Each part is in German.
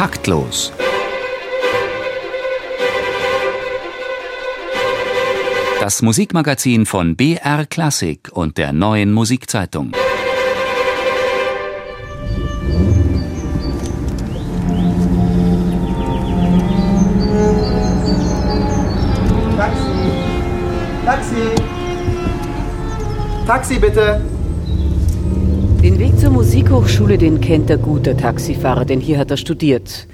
Taktlos. Das Musikmagazin von BR Klassik und der neuen Musikzeitung. Taxi! Taxi! Taxi bitte! Den Weg zur Musikhochschule, den kennt der gute Taxifahrer, denn hier hat er studiert.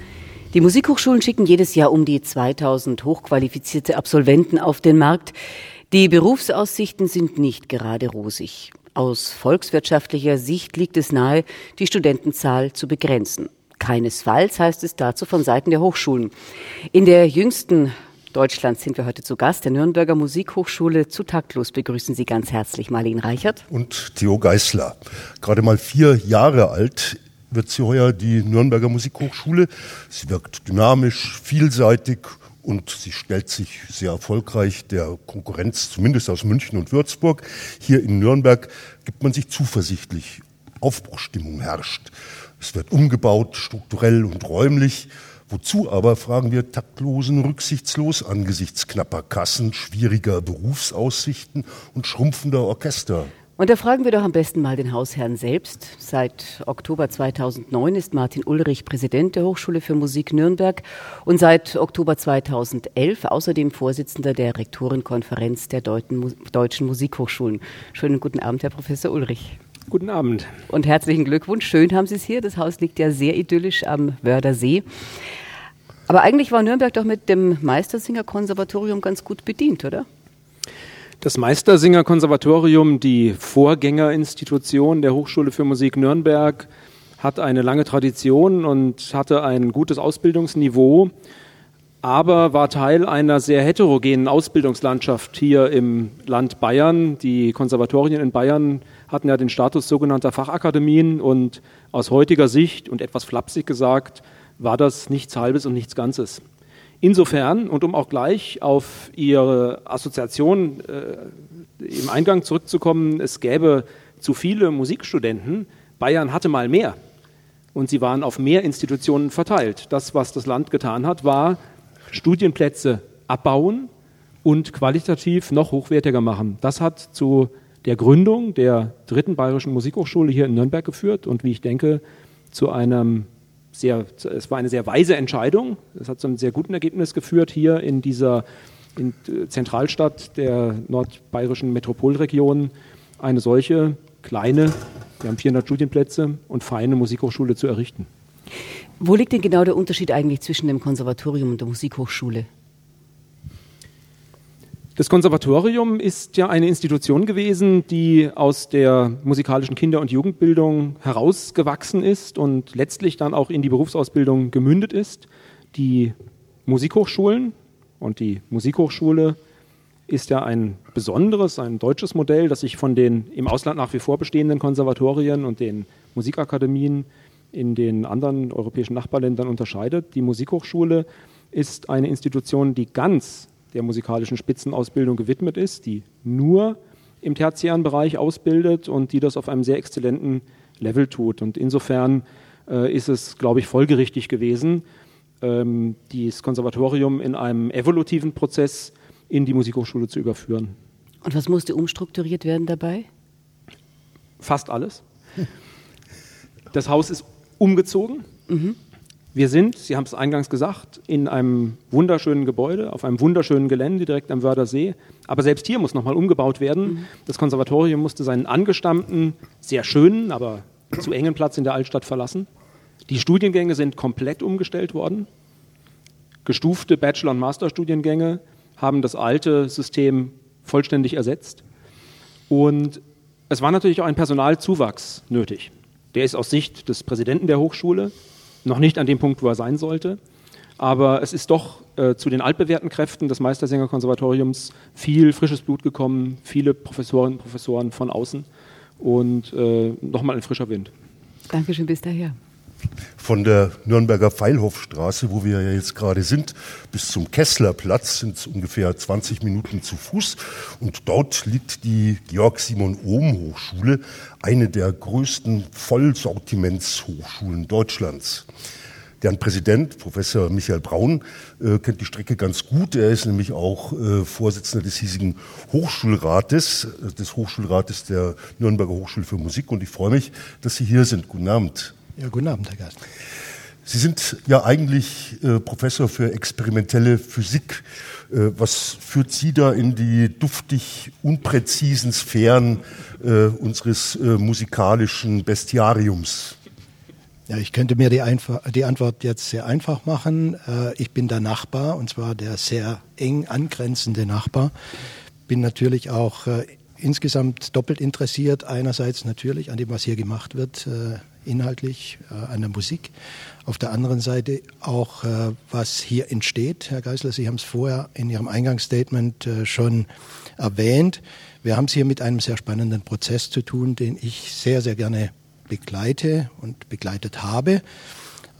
Die Musikhochschulen schicken jedes Jahr um die 2000 hochqualifizierte Absolventen auf den Markt. Die Berufsaussichten sind nicht gerade rosig. Aus volkswirtschaftlicher Sicht liegt es nahe, die Studentenzahl zu begrenzen. Keinesfalls heißt es dazu von Seiten der Hochschulen. In der jüngsten Deutschlands sind wir heute zu Gast, der Nürnberger Musikhochschule. Zu taktlos begrüßen Sie ganz herzlich Marlene Reichert. Und Theo Geißler. Gerade mal vier Jahre alt wird sie heuer die Nürnberger Musikhochschule. Sie wirkt dynamisch, vielseitig und sie stellt sich sehr erfolgreich der Konkurrenz, zumindest aus München und Würzburg. Hier in Nürnberg gibt man sich zuversichtlich. Aufbruchstimmung herrscht. Es wird umgebaut, strukturell und räumlich. Wozu aber, fragen wir taktlosen rücksichtslos angesichts knapper Kassen, schwieriger Berufsaussichten und schrumpfender Orchester? Und da fragen wir doch am besten mal den Hausherrn selbst. Seit Oktober 2009 ist Martin Ulrich Präsident der Hochschule für Musik Nürnberg und seit Oktober 2011 außerdem Vorsitzender der Rektorenkonferenz der Deutschen Musikhochschulen. Schönen guten Abend, Herr Professor Ulrich. Guten Abend. Und herzlichen Glückwunsch. Schön haben Sie es hier. Das Haus liegt ja sehr idyllisch am Wördersee. Aber eigentlich war Nürnberg doch mit dem Meistersinger-Konservatorium ganz gut bedient, oder? Das Meistersinger-Konservatorium, die Vorgängerinstitution der Hochschule für Musik Nürnberg, hat eine lange Tradition und hatte ein gutes Ausbildungsniveau, aber war Teil einer sehr heterogenen Ausbildungslandschaft hier im Land Bayern. Die Konservatorien in Bayern hatten ja den Status sogenannter Fachakademien und aus heutiger Sicht und etwas flapsig gesagt, war das nichts Halbes und nichts Ganzes. Insofern, und um auch gleich auf Ihre Assoziation äh, im Eingang zurückzukommen, es gäbe zu viele Musikstudenten. Bayern hatte mal mehr und sie waren auf mehr Institutionen verteilt. Das, was das Land getan hat, war Studienplätze abbauen und qualitativ noch hochwertiger machen. Das hat zu der Gründung der dritten Bayerischen Musikhochschule hier in Nürnberg geführt und wie ich denke, zu einem sehr, es war eine sehr weise Entscheidung. Es hat zu einem sehr guten Ergebnis geführt, hier in dieser in Zentralstadt der nordbayerischen Metropolregion eine solche kleine, wir haben 400 Studienplätze und feine Musikhochschule zu errichten. Wo liegt denn genau der Unterschied eigentlich zwischen dem Konservatorium und der Musikhochschule? Das Konservatorium ist ja eine Institution gewesen, die aus der musikalischen Kinder- und Jugendbildung herausgewachsen ist und letztlich dann auch in die Berufsausbildung gemündet ist. Die Musikhochschulen und die Musikhochschule ist ja ein besonderes, ein deutsches Modell, das sich von den im Ausland nach wie vor bestehenden Konservatorien und den Musikakademien in den anderen europäischen Nachbarländern unterscheidet. Die Musikhochschule ist eine Institution, die ganz der musikalischen Spitzenausbildung gewidmet ist, die nur im tertiären Bereich ausbildet und die das auf einem sehr exzellenten Level tut. Und insofern äh, ist es, glaube ich, folgerichtig gewesen, ähm, das Konservatorium in einem evolutiven Prozess in die Musikhochschule zu überführen. Und was musste umstrukturiert werden dabei? Fast alles. Das Haus ist umgezogen. Mhm. Wir sind, Sie haben es eingangs gesagt, in einem wunderschönen Gebäude, auf einem wunderschönen Gelände direkt am Wördersee. Aber selbst hier muss nochmal umgebaut werden. Mhm. Das Konservatorium musste seinen angestammten, sehr schönen, aber zu engen Platz in der Altstadt verlassen. Die Studiengänge sind komplett umgestellt worden. Gestufte Bachelor- und Masterstudiengänge haben das alte System vollständig ersetzt. Und es war natürlich auch ein Personalzuwachs nötig. Der ist aus Sicht des Präsidenten der Hochschule noch nicht an dem Punkt, wo er sein sollte. Aber es ist doch äh, zu den altbewährten Kräften des Meistersinger-Konservatoriums viel frisches Blut gekommen, viele Professorinnen und Professoren von außen und äh, nochmal ein frischer Wind. Dankeschön, bis daher. Von der Nürnberger Pfeilhofstraße, wo wir ja jetzt gerade sind, bis zum Kesslerplatz sind es ungefähr 20 Minuten zu Fuß. Und dort liegt die Georg-Simon-Ohm-Hochschule, eine der größten Vollsortimentshochschulen Deutschlands. Deren Präsident, Professor Michael Braun, äh, kennt die Strecke ganz gut. Er ist nämlich auch äh, Vorsitzender des hiesigen Hochschulrates, äh, des Hochschulrates der Nürnberger Hochschule für Musik. Und ich freue mich, dass Sie hier sind. Guten Abend. Ja, guten Abend, Herr Gast. Sie sind ja eigentlich äh, Professor für experimentelle Physik. Äh, was führt Sie da in die duftig unpräzisen Sphären äh, unseres äh, musikalischen Bestiariums? Ja, ich könnte mir die, die, Antwort jetzt sehr einfach machen. Äh, ich bin der Nachbar und zwar der sehr eng angrenzende Nachbar. Bin natürlich auch äh, insgesamt doppelt interessiert. Einerseits natürlich an dem, was hier gemacht wird, inhaltlich, an der Musik. Auf der anderen Seite auch, was hier entsteht. Herr Geisler, Sie haben es vorher in Ihrem Eingangsstatement schon erwähnt. Wir haben es hier mit einem sehr spannenden Prozess zu tun, den ich sehr, sehr gerne begleite und begleitet habe.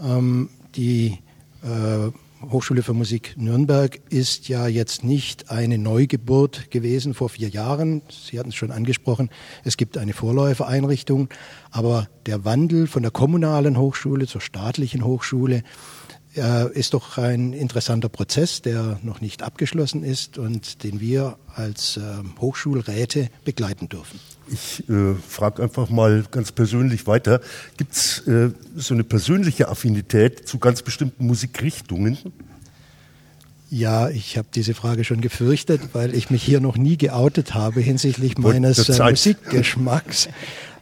Ähm, die äh, Hochschule für Musik Nürnberg ist ja jetzt nicht eine Neugeburt gewesen vor vier Jahren. Sie hatten es schon angesprochen. Es gibt eine Vorläufereinrichtung, aber der Wandel von der kommunalen Hochschule zur staatlichen Hochschule äh, ist doch ein interessanter Prozess, der noch nicht abgeschlossen ist und den wir als äh, Hochschulräte begleiten dürfen. Ich äh, frage einfach mal ganz persönlich weiter. Gibt es äh, so eine persönliche Affinität zu ganz bestimmten Musikrichtungen? Ja, ich habe diese Frage schon gefürchtet, weil ich mich hier noch nie geoutet habe hinsichtlich meines äh, Musikgeschmacks.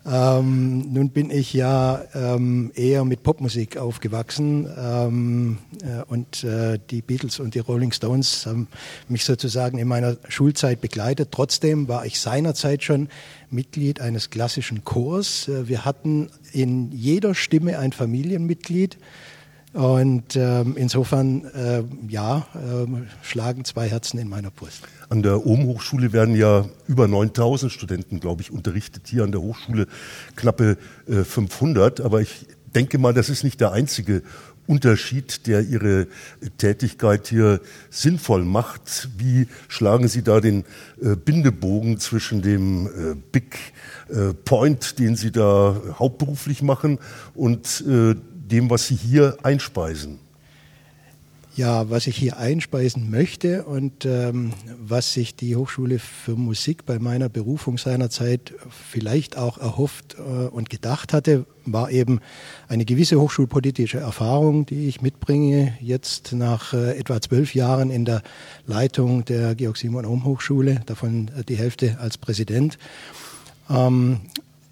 Ähm, nun bin ich ja ähm, eher mit Popmusik aufgewachsen ähm, äh, und äh, die Beatles und die Rolling Stones haben mich sozusagen in meiner Schulzeit begleitet. Trotzdem war ich seinerzeit schon Mitglied eines klassischen Chors. Äh, wir hatten in jeder Stimme ein Familienmitglied. Und ähm, insofern, äh, ja, äh, schlagen zwei Herzen in meiner Brust. An der Ohm-Hochschule werden ja über 9000 Studenten, glaube ich, unterrichtet. Hier an der Hochschule knappe äh, 500. Aber ich denke mal, das ist nicht der einzige Unterschied, der Ihre Tätigkeit hier sinnvoll macht. Wie schlagen Sie da den äh, Bindebogen zwischen dem äh, Big äh, Point, den Sie da hauptberuflich machen, und äh, dem, was Sie hier einspeisen? Ja, was ich hier einspeisen möchte und ähm, was sich die Hochschule für Musik bei meiner Berufung seinerzeit vielleicht auch erhofft äh, und gedacht hatte, war eben eine gewisse hochschulpolitische Erfahrung, die ich mitbringe, jetzt nach äh, etwa zwölf Jahren in der Leitung der Georg-Simon-Ohm-Hochschule, davon äh, die Hälfte als Präsident. Ähm,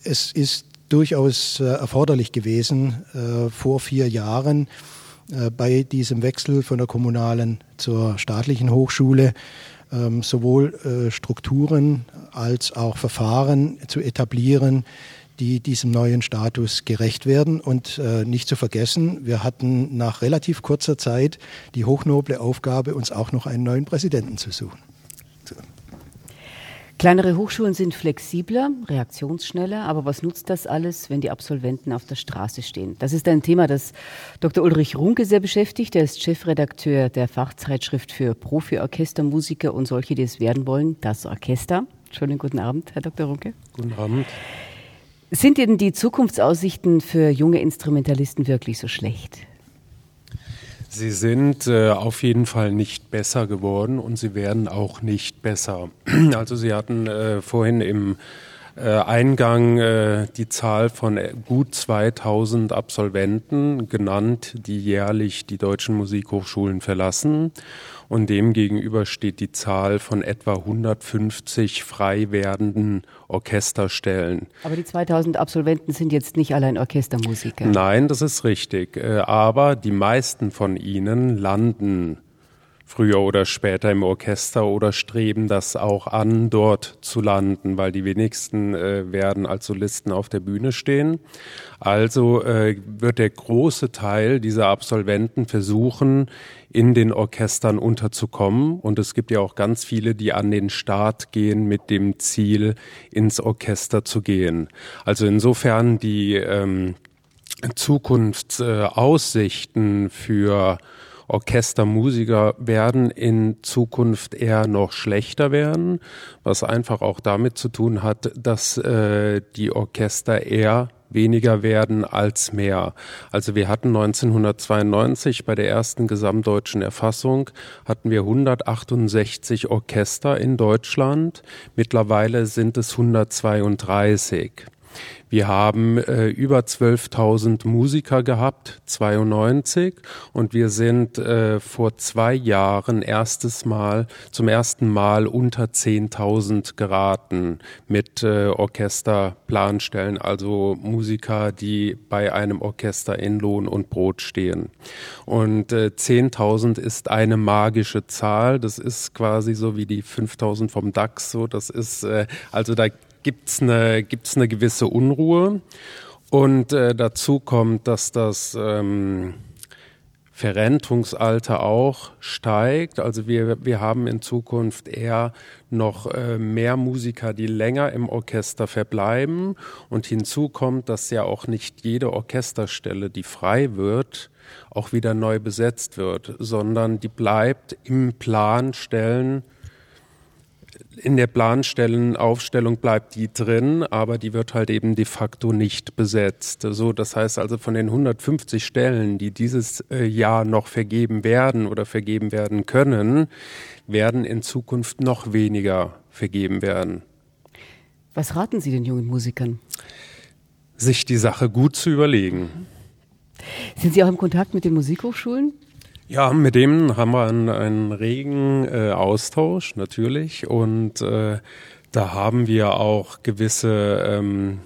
es ist durchaus äh, erforderlich gewesen, äh, vor vier Jahren äh, bei diesem Wechsel von der kommunalen zur staatlichen Hochschule ähm, sowohl Strukturen als auch Verfahren zu etablieren, die diesem neuen Status gerecht werden. Und nicht zu vergessen, wir hatten nach relativ kurzer Zeit die hochnoble Aufgabe, uns auch noch einen neuen Präsidenten zu suchen. Kleinere Hochschulen sind flexibler, reaktionsschneller, aber was nutzt das alles, wenn die Absolventen auf der Straße stehen? Das ist ein Thema, das Dr. Ulrich Runke sehr beschäftigt. Er ist Chefredakteur der Fachzeitschrift für Profi-Orchestermusiker und solche, die es werden wollen, das Orchester. Schönen guten Abend, Herr Dr. Runke. Guten Abend. Sind denn die Zukunftsaussichten für junge Instrumentalisten wirklich so schlecht? Sie sind äh, auf jeden Fall nicht besser geworden und sie werden auch nicht besser. Also Sie hatten äh, vorhin im äh, Eingang äh, die Zahl von äh, gut 2000 Absolventen genannt, die jährlich die deutschen Musikhochschulen verlassen und demgegenüber steht die Zahl von etwa 150 frei werdenden Orchesterstellen. Aber die 2000 Absolventen sind jetzt nicht allein Orchestermusiker. Nein, das ist richtig. Äh, aber die meisten von ihnen landen früher oder später im Orchester oder streben das auch an, dort zu landen, weil die wenigsten äh, werden als Solisten auf der Bühne stehen. Also äh, wird der große Teil dieser Absolventen versuchen, in den Orchestern unterzukommen. Und es gibt ja auch ganz viele, die an den Start gehen mit dem Ziel, ins Orchester zu gehen. Also insofern die ähm, Zukunftsaussichten äh, für Orchestermusiker werden in Zukunft eher noch schlechter werden, was einfach auch damit zu tun hat, dass äh, die Orchester eher weniger werden als mehr. Also wir hatten 1992 bei der ersten gesamtdeutschen Erfassung hatten wir 168 Orchester in Deutschland. Mittlerweile sind es 132. Wir haben äh, über 12.000 Musiker gehabt, 92, und wir sind äh, vor zwei Jahren erstes Mal, zum ersten Mal unter 10.000 geraten mit äh, Orchesterplanstellen, also Musiker, die bei einem Orchester in Lohn und Brot stehen. Und äh, 10.000 ist eine magische Zahl, das ist quasi so wie die 5.000 vom DAX, so, das ist, äh, also da gibt's eine, gibt's eine gewisse Unruhe. Und äh, dazu kommt, dass das ähm, Verrentungsalter auch steigt. Also wir, wir haben in Zukunft eher noch äh, mehr Musiker, die länger im Orchester verbleiben. Und hinzu kommt, dass ja auch nicht jede Orchesterstelle, die frei wird, auch wieder neu besetzt wird, sondern die bleibt im Plan stellen in der Planstellenaufstellung bleibt die drin, aber die wird halt eben de facto nicht besetzt. So, das heißt also von den 150 Stellen, die dieses äh, Jahr noch vergeben werden oder vergeben werden können, werden in Zukunft noch weniger vergeben werden. Was raten Sie den jungen Musikern? Sich die Sache gut zu überlegen. Sind Sie auch im Kontakt mit den Musikhochschulen? Ja, mit dem haben wir einen, einen regen äh, Austausch natürlich. Und äh, da haben wir auch gewisse ähm,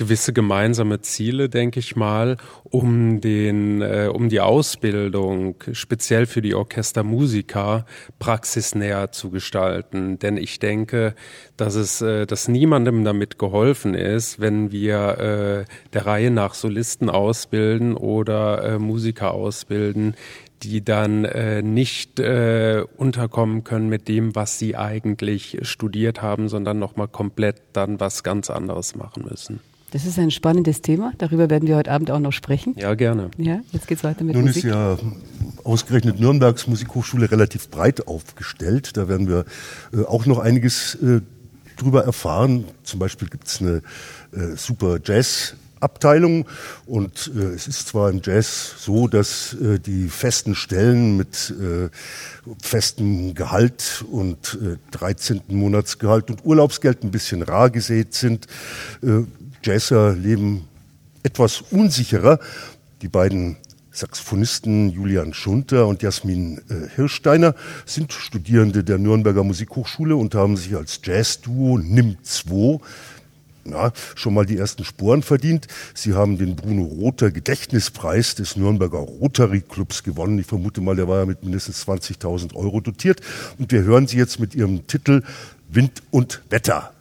gewisse gemeinsame Ziele, denke ich mal, um den, äh, um die Ausbildung speziell für die Orchestermusiker praxisnäher zu gestalten. Denn ich denke, dass es, äh, dass niemandem damit geholfen ist, wenn wir äh, der Reihe nach Solisten ausbilden oder äh, Musiker ausbilden, die dann äh, nicht äh, unterkommen können mit dem, was sie eigentlich studiert haben, sondern nochmal komplett dann was ganz anderes machen müssen. Das ist ein spannendes Thema. Darüber werden wir heute Abend auch noch sprechen. Ja, gerne. Ja, jetzt geht's weiter mit Nun Musik. ist ja ausgerechnet Nürnbergs Musikhochschule relativ breit aufgestellt. Da werden wir äh, auch noch einiges äh, drüber erfahren. Zum Beispiel gibt's eine äh, super Jazz Abteilung. Und äh, es ist zwar im Jazz so, dass äh, die festen Stellen mit äh, festem Gehalt und äh, 13. Monatsgehalt und Urlaubsgeld ein bisschen rar gesät sind. Äh, Jazzer leben etwas unsicherer. Die beiden Saxophonisten Julian Schunter und Jasmin äh, Hirsteiner sind Studierende der Nürnberger Musikhochschule und haben sich als Jazzduo NIM 2 ja, schon mal die ersten Sporen verdient. Sie haben den Bruno Rother Gedächtnispreis des Nürnberger Rotary Clubs gewonnen. Ich vermute mal, der war ja mit mindestens 20.000 Euro dotiert. Und wir hören Sie jetzt mit Ihrem Titel Wind und Wetter.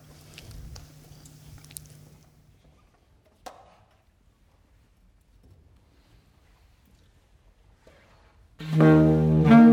Música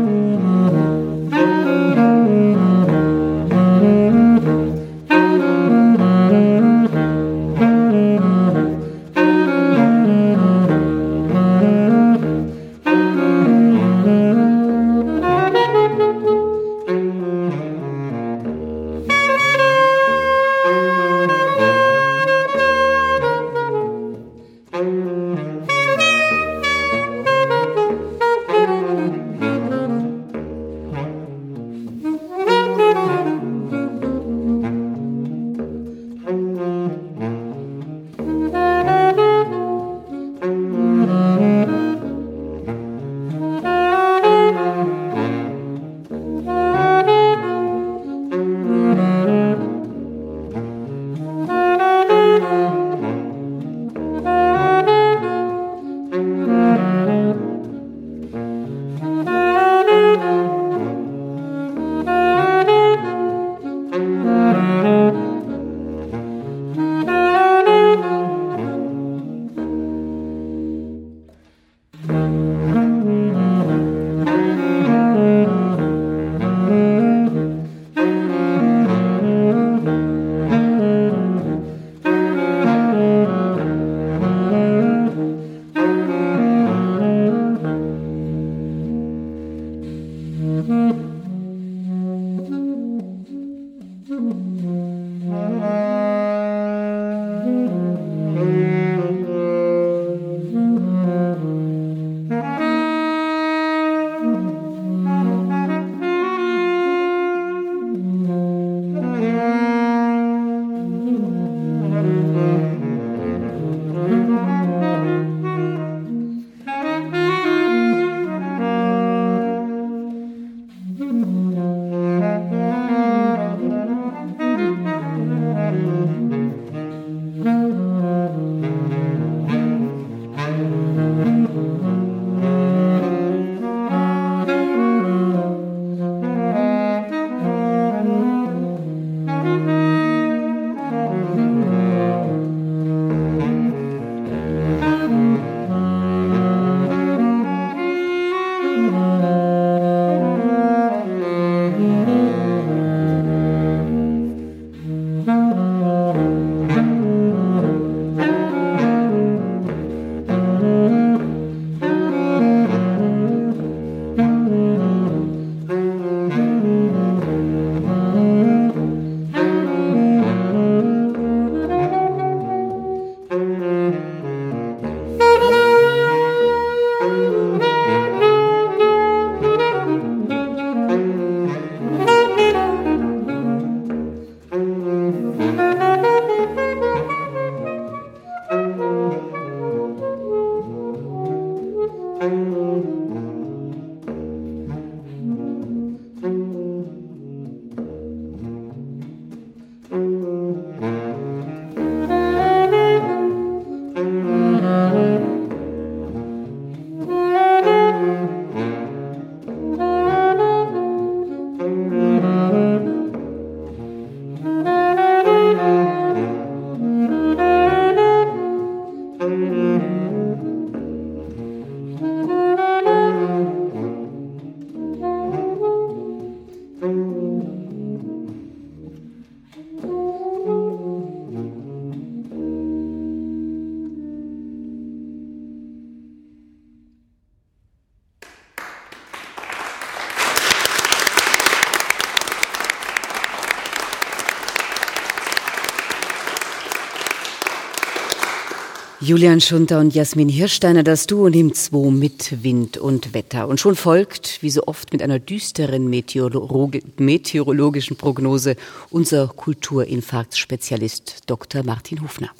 Julian Schunter und Jasmin Hirsteiner, das Duo nimmt zwei mit Wind und Wetter. Und schon folgt, wie so oft mit einer düsteren Meteorologi meteorologischen Prognose, unser Kulturinfarktspezialist Dr. Martin Hufner.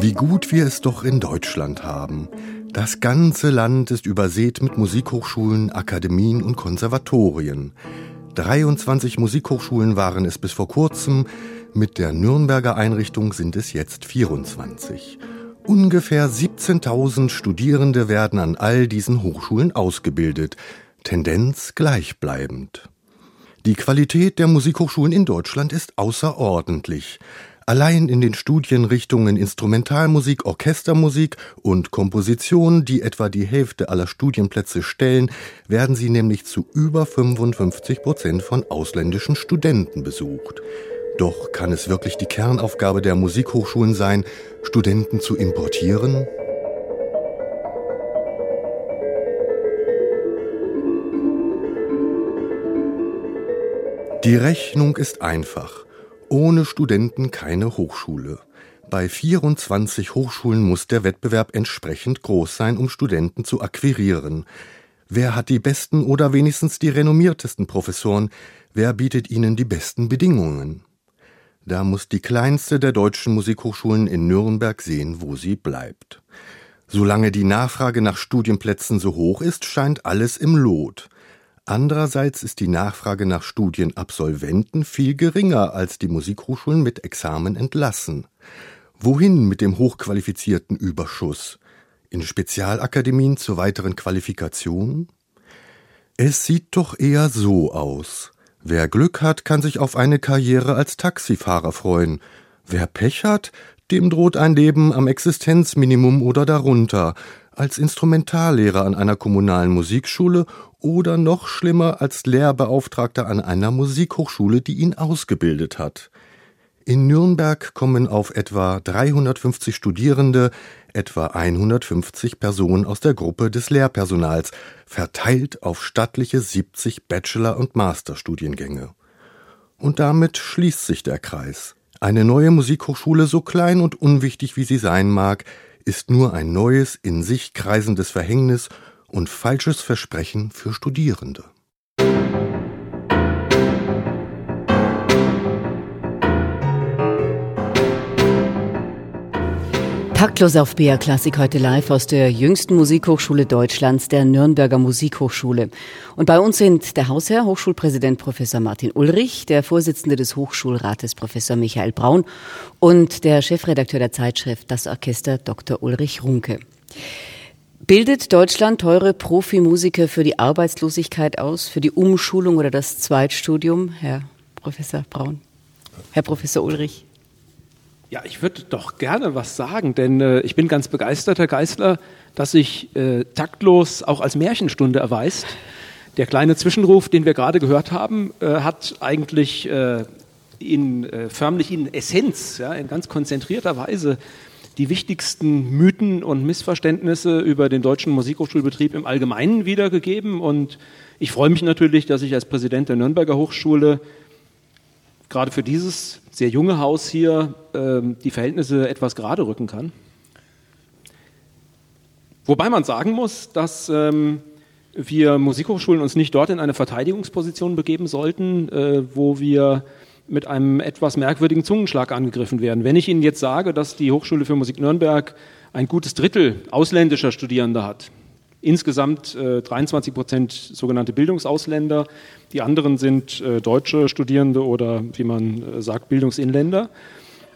Wie gut wir es doch in Deutschland haben. Das ganze Land ist übersät mit Musikhochschulen, Akademien und Konservatorien. 23 Musikhochschulen waren es bis vor kurzem, mit der Nürnberger Einrichtung sind es jetzt 24. Ungefähr 17.000 Studierende werden an all diesen Hochschulen ausgebildet, Tendenz gleichbleibend. Die Qualität der Musikhochschulen in Deutschland ist außerordentlich. Allein in den Studienrichtungen Instrumentalmusik, Orchestermusik und Komposition, die etwa die Hälfte aller Studienplätze stellen, werden sie nämlich zu über 55 Prozent von ausländischen Studenten besucht. Doch kann es wirklich die Kernaufgabe der Musikhochschulen sein, Studenten zu importieren? Die Rechnung ist einfach. Ohne Studenten keine Hochschule. Bei 24 Hochschulen muss der Wettbewerb entsprechend groß sein, um Studenten zu akquirieren. Wer hat die besten oder wenigstens die renommiertesten Professoren? Wer bietet ihnen die besten Bedingungen? Da muss die kleinste der deutschen Musikhochschulen in Nürnberg sehen, wo sie bleibt. Solange die Nachfrage nach Studienplätzen so hoch ist, scheint alles im Lot. Andererseits ist die Nachfrage nach Studienabsolventen viel geringer, als die Musikhochschulen mit Examen entlassen. Wohin mit dem hochqualifizierten Überschuss? In Spezialakademien zur weiteren Qualifikation? Es sieht doch eher so aus. Wer Glück hat, kann sich auf eine Karriere als Taxifahrer freuen. Wer Pech hat, dem droht ein Leben am Existenzminimum oder darunter, als Instrumentallehrer an einer kommunalen Musikschule oder noch schlimmer als Lehrbeauftragter an einer Musikhochschule, die ihn ausgebildet hat. In Nürnberg kommen auf etwa 350 Studierende etwa 150 Personen aus der Gruppe des Lehrpersonals, verteilt auf stattliche 70 Bachelor- und Masterstudiengänge. Und damit schließt sich der Kreis. Eine neue Musikhochschule, so klein und unwichtig wie sie sein mag, ist nur ein neues, in sich kreisendes Verhängnis und falsches Versprechen für Studierende. Taktlos auf BR Klassik heute live aus der jüngsten Musikhochschule Deutschlands, der Nürnberger Musikhochschule. Und bei uns sind der Hausherr, Hochschulpräsident Professor Martin Ulrich, der Vorsitzende des Hochschulrates Professor Michael Braun und der Chefredakteur der Zeitschrift Das Orchester Dr. Ulrich Runke. Bildet Deutschland teure Profimusiker für die Arbeitslosigkeit aus, für die Umschulung oder das Zweitstudium, Herr Professor Braun? Herr Professor Ulrich? Ja, ich würde doch gerne was sagen, denn äh, ich bin ganz begeistert, Herr Geisler, dass sich äh, taktlos auch als Märchenstunde erweist. Der kleine Zwischenruf, den wir gerade gehört haben, äh, hat eigentlich äh, in, äh, förmlich in Essenz, ja, in ganz konzentrierter Weise die wichtigsten Mythen und Missverständnisse über den deutschen Musikhochschulbetrieb im Allgemeinen wiedergegeben. Und ich freue mich natürlich, dass ich als Präsident der Nürnberger Hochschule gerade für dieses sehr junge Haus hier ähm, die Verhältnisse etwas gerade rücken kann. Wobei man sagen muss, dass ähm, wir Musikhochschulen uns nicht dort in eine Verteidigungsposition begeben sollten, äh, wo wir mit einem etwas merkwürdigen Zungenschlag angegriffen werden. Wenn ich Ihnen jetzt sage, dass die Hochschule für Musik Nürnberg ein gutes Drittel ausländischer Studierender hat, insgesamt äh, 23 Prozent sogenannte Bildungsausländer. Die anderen sind äh, deutsche Studierende oder, wie man äh, sagt, Bildungsinländer.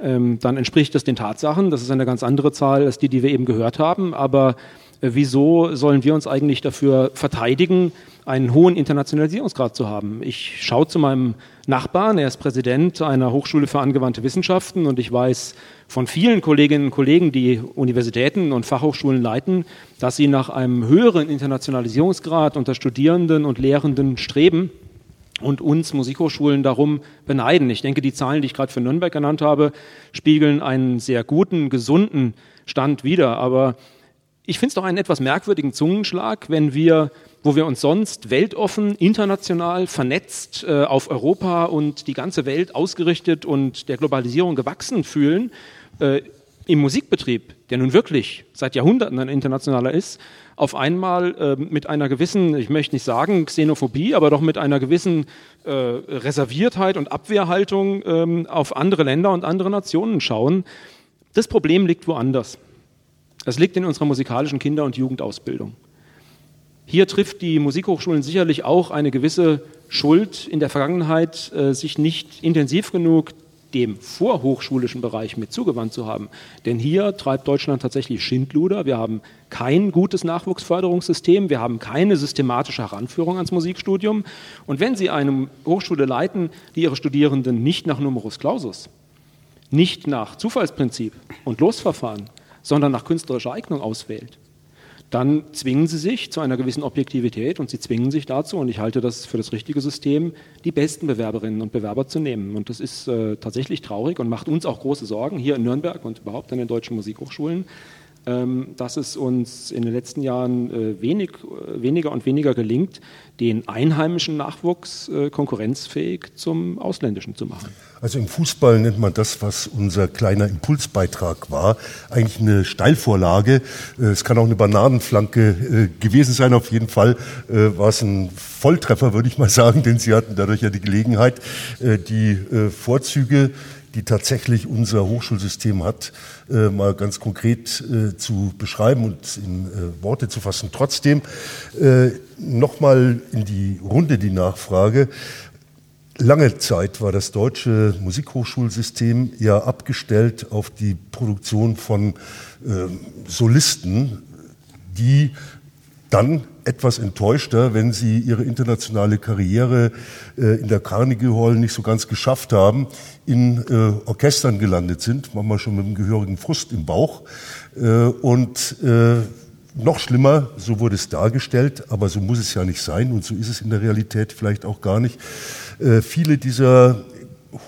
Ähm, dann entspricht das den Tatsachen. Das ist eine ganz andere Zahl als die, die wir eben gehört haben. Aber äh, wieso sollen wir uns eigentlich dafür verteidigen, einen hohen Internationalisierungsgrad zu haben? Ich schaue zu meinem Nachbarn, er ist Präsident einer Hochschule für angewandte Wissenschaften und ich weiß von vielen Kolleginnen und Kollegen, die Universitäten und Fachhochschulen leiten, dass sie nach einem höheren Internationalisierungsgrad unter Studierenden und Lehrenden streben und uns Musikhochschulen darum beneiden. Ich denke, die Zahlen, die ich gerade für Nürnberg genannt habe, spiegeln einen sehr guten, gesunden Stand wider. Aber ich finde es doch einen etwas merkwürdigen Zungenschlag, wenn wir, wo wir uns sonst weltoffen, international vernetzt äh, auf Europa und die ganze Welt ausgerichtet und der Globalisierung gewachsen fühlen, äh, im Musikbetrieb, der nun wirklich seit Jahrhunderten ein internationaler ist, auf einmal äh, mit einer gewissen, ich möchte nicht sagen Xenophobie, aber doch mit einer gewissen äh, Reserviertheit und Abwehrhaltung ähm, auf andere Länder und andere Nationen schauen. Das Problem liegt woanders. Es liegt in unserer musikalischen Kinder- und Jugendausbildung. Hier trifft die Musikhochschulen sicherlich auch eine gewisse Schuld in der Vergangenheit, äh, sich nicht intensiv genug dem vorhochschulischen Bereich mit zugewandt zu haben. Denn hier treibt Deutschland tatsächlich Schindluder. Wir haben kein gutes Nachwuchsförderungssystem, wir haben keine systematische Heranführung ans Musikstudium. Und wenn Sie eine Hochschule leiten, die ihre Studierenden nicht nach Numerus Clausus, nicht nach Zufallsprinzip und Losverfahren, sondern nach künstlerischer Eignung auswählt, dann zwingen sie sich zu einer gewissen Objektivität und sie zwingen sich dazu, und ich halte das für das richtige System, die besten Bewerberinnen und Bewerber zu nehmen. Und das ist äh, tatsächlich traurig und macht uns auch große Sorgen hier in Nürnberg und überhaupt an den deutschen Musikhochschulen, dass es uns in den letzten Jahren äh, wenig, äh, weniger und weniger gelingt, den einheimischen Nachwuchs äh, konkurrenzfähig zum ausländischen zu machen. Also im Fußball nennt man das, was unser kleiner Impulsbeitrag war, eigentlich eine Steilvorlage. Es kann auch eine Bananenflanke gewesen sein. Auf jeden Fall war es ein Volltreffer, würde ich mal sagen, denn sie hatten dadurch ja die Gelegenheit, die Vorzüge die tatsächlich unser Hochschulsystem hat, äh, mal ganz konkret äh, zu beschreiben und in äh, Worte zu fassen. Trotzdem äh, nochmal in die Runde die Nachfrage. Lange Zeit war das deutsche Musikhochschulsystem ja abgestellt auf die Produktion von äh, Solisten, die dann etwas enttäuschter, wenn sie ihre internationale Karriere äh, in der Carnegie Hall nicht so ganz geschafft haben, in äh, Orchestern gelandet sind, manchmal schon mit einem gehörigen Frust im Bauch. Äh, und äh, noch schlimmer, so wurde es dargestellt, aber so muss es ja nicht sein und so ist es in der Realität vielleicht auch gar nicht. Äh, viele dieser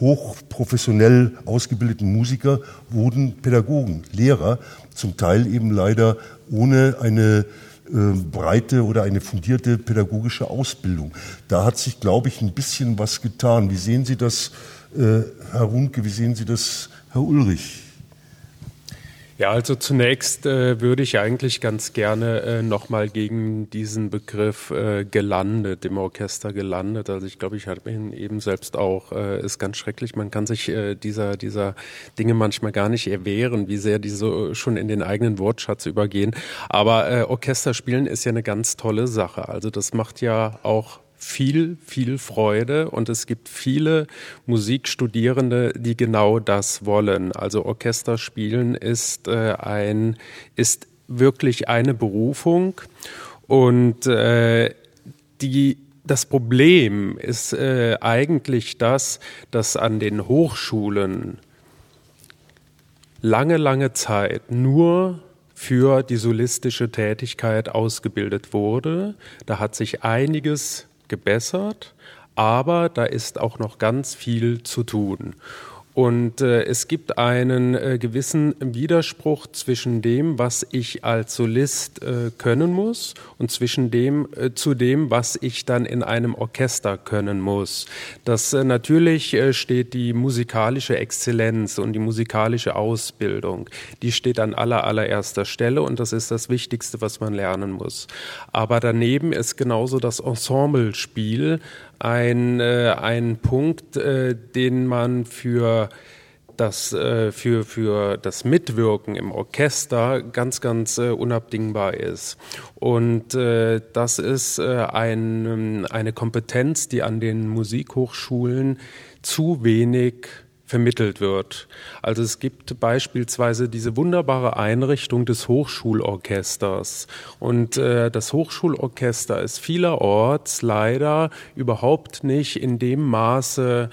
hochprofessionell ausgebildeten Musiker wurden Pädagogen, Lehrer, zum Teil eben leider ohne eine breite oder eine fundierte pädagogische Ausbildung. Da hat sich, glaube ich, ein bisschen was getan. Wie sehen Sie das, äh, Herr Runke, wie sehen Sie das, Herr Ulrich? Ja, also zunächst äh, würde ich eigentlich ganz gerne äh, nochmal gegen diesen Begriff äh, gelandet, im Orchester gelandet. Also ich glaube, ich habe ihn eben selbst auch, äh, ist ganz schrecklich. Man kann sich äh, dieser, dieser Dinge manchmal gar nicht erwehren, wie sehr die so schon in den eigenen Wortschatz übergehen. Aber äh, Orchesterspielen ist ja eine ganz tolle Sache. Also das macht ja auch viel, viel Freude und es gibt viele Musikstudierende, die genau das wollen. Also Orchester spielen ist äh, ein, ist wirklich eine Berufung und äh, die das Problem ist äh, eigentlich das, dass an den Hochschulen lange, lange Zeit nur für die solistische Tätigkeit ausgebildet wurde. Da hat sich einiges gebessert, aber da ist auch noch ganz viel zu tun. Und äh, es gibt einen äh, gewissen Widerspruch zwischen dem, was ich als Solist äh, können muss und zwischen dem äh, zu dem, was ich dann in einem Orchester können muss. Das äh, natürlich äh, steht die musikalische Exzellenz und die musikalische Ausbildung, die steht an aller allererster Stelle und das ist das Wichtigste, was man lernen muss. Aber daneben ist genauso das Ensemblespiel ein, äh, ein Punkt, äh, den man für das äh, für, für das Mitwirken im Orchester ganz, ganz äh, unabdingbar ist. Und äh, das ist äh, ein, eine Kompetenz, die an den Musikhochschulen zu wenig vermittelt wird. Also es gibt beispielsweise diese wunderbare Einrichtung des Hochschulorchesters. Und äh, das Hochschulorchester ist vielerorts leider überhaupt nicht in dem Maße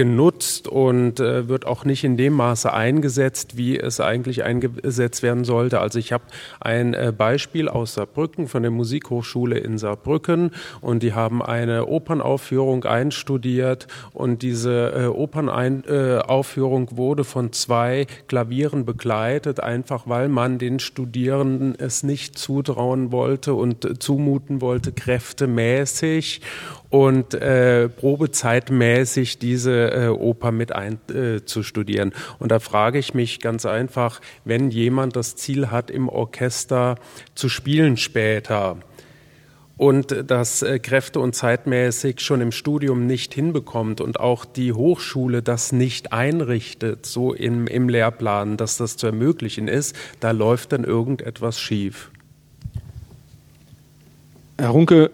genutzt und äh, wird auch nicht in dem Maße eingesetzt, wie es eigentlich eingesetzt werden sollte. Also ich habe ein äh, Beispiel aus Saarbrücken von der Musikhochschule in Saarbrücken und die haben eine Opernaufführung einstudiert und diese äh, Opernaufführung äh, wurde von zwei Klavieren begleitet, einfach weil man den Studierenden es nicht zutrauen wollte und zumuten wollte, kräftemäßig und äh, probezeitmäßig diese äh, Oper mit einzustudieren. Äh, und da frage ich mich ganz einfach, wenn jemand das Ziel hat, im Orchester zu spielen später, und das äh, kräfte- und zeitmäßig schon im Studium nicht hinbekommt und auch die Hochschule das nicht einrichtet, so im, im Lehrplan, dass das zu ermöglichen ist, da läuft dann irgendetwas schief. Herr Runke,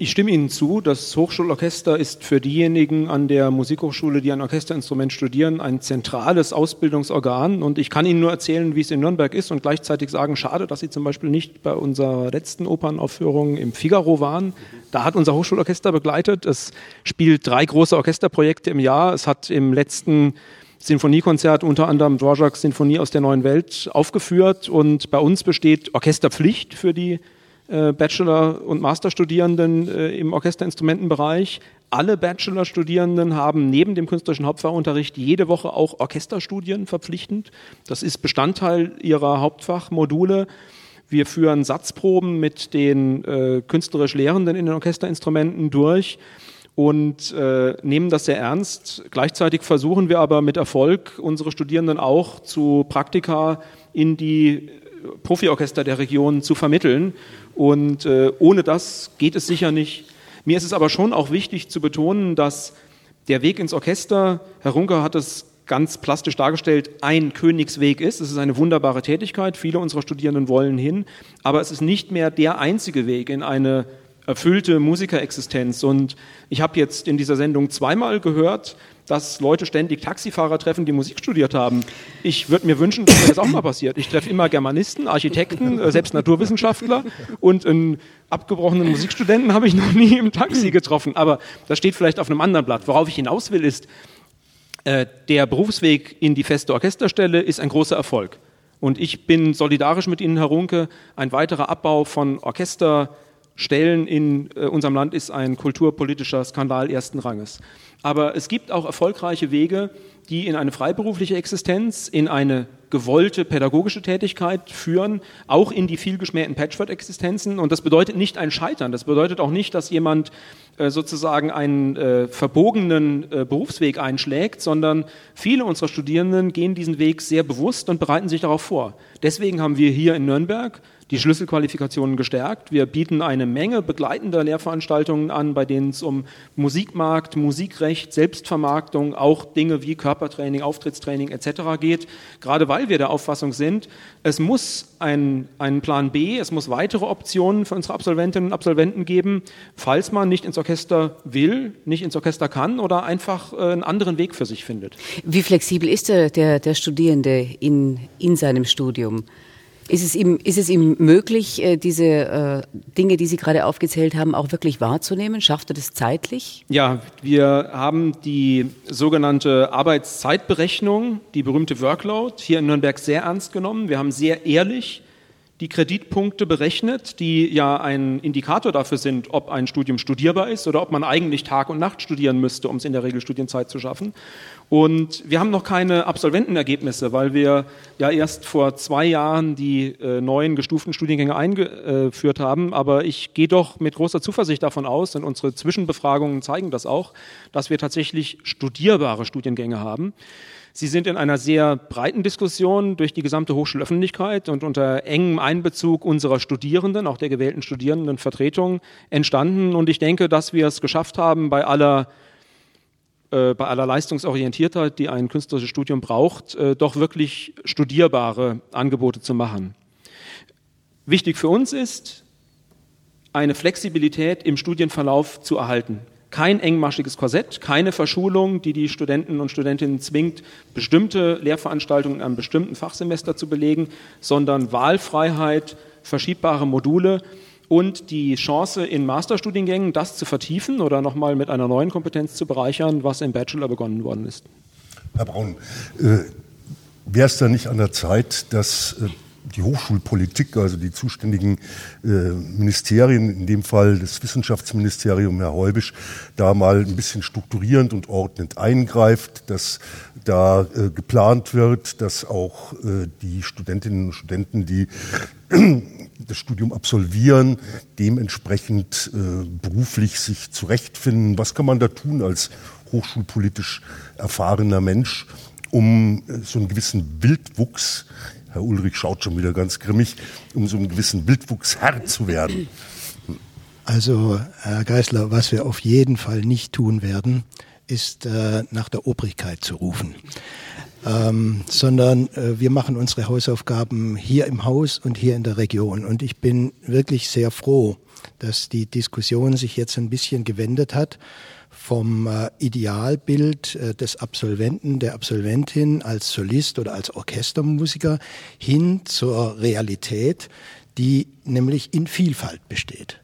ich stimme Ihnen zu, das Hochschulorchester ist für diejenigen an der Musikhochschule, die ein Orchesterinstrument studieren, ein zentrales Ausbildungsorgan. Und ich kann Ihnen nur erzählen, wie es in Nürnberg ist und gleichzeitig sagen, schade, dass Sie zum Beispiel nicht bei unserer letzten Opernaufführung im Figaro waren. Da hat unser Hochschulorchester begleitet. Es spielt drei große Orchesterprojekte im Jahr. Es hat im letzten Sinfoniekonzert unter anderem Dvorak's Sinfonie aus der neuen Welt aufgeführt. Und bei uns besteht Orchesterpflicht für die äh, Bachelor- und Masterstudierenden äh, im Orchesterinstrumentenbereich. Alle Bachelorstudierenden haben neben dem künstlerischen Hauptfachunterricht jede Woche auch Orchesterstudien verpflichtend. Das ist Bestandteil ihrer Hauptfachmodule. Wir führen Satzproben mit den äh, künstlerisch Lehrenden in den Orchesterinstrumenten durch und äh, nehmen das sehr ernst. Gleichzeitig versuchen wir aber mit Erfolg, unsere Studierenden auch zu Praktika in die Profiorchester der Region zu vermitteln. Und äh, ohne das geht es sicher nicht. Mir ist es aber schon auch wichtig zu betonen, dass der Weg ins Orchester, Herr Runker hat es ganz plastisch dargestellt, ein Königsweg ist. Es ist eine wunderbare Tätigkeit. Viele unserer Studierenden wollen hin. Aber es ist nicht mehr der einzige Weg in eine erfüllte Musikerexistenz. Und ich habe jetzt in dieser Sendung zweimal gehört, dass Leute ständig Taxifahrer treffen, die Musik studiert haben. Ich würde mir wünschen, dass mir das auch mal passiert. Ich treffe immer Germanisten, Architekten, äh, selbst Naturwissenschaftler und einen abgebrochenen Musikstudenten habe ich noch nie im Taxi getroffen. Aber das steht vielleicht auf einem anderen Blatt. Worauf ich hinaus will, ist, äh, der Berufsweg in die feste Orchesterstelle ist ein großer Erfolg. Und ich bin solidarisch mit Ihnen, Herr Runke. Ein weiterer Abbau von Orchesterstellen in äh, unserem Land ist ein kulturpolitischer Skandal ersten Ranges. Aber es gibt auch erfolgreiche Wege, die in eine freiberufliche Existenz, in eine gewollte pädagogische Tätigkeit führen, auch in die vielgeschmähten Patchwork-Existenzen. Und das bedeutet nicht ein Scheitern. Das bedeutet auch nicht, dass jemand äh, sozusagen einen äh, verbogenen äh, Berufsweg einschlägt, sondern viele unserer Studierenden gehen diesen Weg sehr bewusst und bereiten sich darauf vor. Deswegen haben wir hier in Nürnberg die Schlüsselqualifikationen gestärkt. Wir bieten eine Menge begleitender Lehrveranstaltungen an, bei denen es um Musikmarkt, Musikrecht, Selbstvermarktung, auch Dinge wie Körpertraining, Auftrittstraining etc. geht. Gerade weil wir der Auffassung sind, es muss einen Plan B, es muss weitere Optionen für unsere Absolventinnen und Absolventen geben, falls man nicht ins Orchester will, nicht ins Orchester kann oder einfach äh, einen anderen Weg für sich findet. Wie flexibel ist der, der, der Studierende in, in seinem Studium? Ist es ihm, ist es ihm möglich, äh, diese äh, Dinge, die Sie gerade aufgezählt haben, auch wirklich wahrzunehmen? Schafft er das zeitlich? Ja, wir haben die sogenannte Arbeitszeitberechnung, die berühmte Workload, hier in Nürnberg sehr ernst genommen. Wir haben sehr ehrlich die Kreditpunkte berechnet, die ja ein Indikator dafür sind, ob ein Studium studierbar ist oder ob man eigentlich Tag und Nacht studieren müsste, um es in der Regelstudienzeit zu schaffen. Und wir haben noch keine Absolventenergebnisse, weil wir ja erst vor zwei Jahren die äh, neuen gestuften Studiengänge eingeführt haben. Aber ich gehe doch mit großer Zuversicht davon aus, und unsere Zwischenbefragungen zeigen das auch, dass wir tatsächlich studierbare Studiengänge haben. Sie sind in einer sehr breiten Diskussion durch die gesamte Hochschulöffentlichkeit und unter engem Einbezug unserer Studierenden, auch der gewählten Studierendenvertretung, entstanden. Und ich denke, dass wir es geschafft haben, bei aller bei aller Leistungsorientiertheit, die ein künstlerisches Studium braucht, äh, doch wirklich studierbare Angebote zu machen. Wichtig für uns ist, eine Flexibilität im Studienverlauf zu erhalten. Kein engmaschiges Korsett, keine Verschulung, die die Studenten und Studentinnen zwingt, bestimmte Lehrveranstaltungen in einem bestimmten Fachsemester zu belegen, sondern Wahlfreiheit, verschiebbare Module und die Chance in Masterstudiengängen, das zu vertiefen oder nochmal mit einer neuen Kompetenz zu bereichern, was im Bachelor begonnen worden ist. Herr Braun, äh, wäre es da nicht an der Zeit, dass äh, die Hochschulpolitik, also die zuständigen äh, Ministerien, in dem Fall das Wissenschaftsministerium, Herr Heubisch, da mal ein bisschen strukturierend und ordnend eingreift, dass da äh, geplant wird, dass auch äh, die Studentinnen und Studenten, die das Studium absolvieren, dementsprechend äh, beruflich sich zurechtfinden. Was kann man da tun als hochschulpolitisch erfahrener Mensch, um äh, so einen gewissen Wildwuchs Herr Ulrich schaut schon wieder ganz grimmig, um so einen gewissen Wildwuchs Herr zu werden. Also, Herr Geisler, was wir auf jeden Fall nicht tun werden, ist äh, nach der Obrigkeit zu rufen. Ähm, sondern äh, wir machen unsere Hausaufgaben hier im Haus und hier in der Region. Und ich bin wirklich sehr froh, dass die Diskussion sich jetzt ein bisschen gewendet hat vom äh, Idealbild äh, des Absolventen, der Absolventin als Solist oder als Orchestermusiker hin zur Realität, die nämlich in Vielfalt besteht.